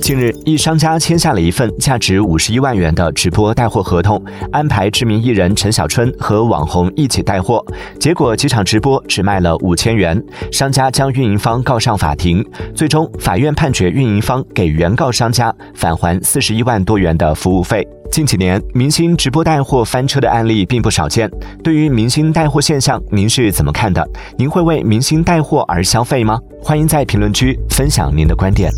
近日一商家签下了一份价值五十一万元的直播带货合同安排知名艺人陈小春和网红一起带货。结果几场直播只卖了五千元商家将运营方告上法庭。最终法院判决运营方给原告商家返还四十一万多元的服务费。近几年明星直播带货翻车的案例并不少见。对于明星带货现象您是怎么看的？您会为明星带货而消费吗？欢迎在评论区分享您的观点。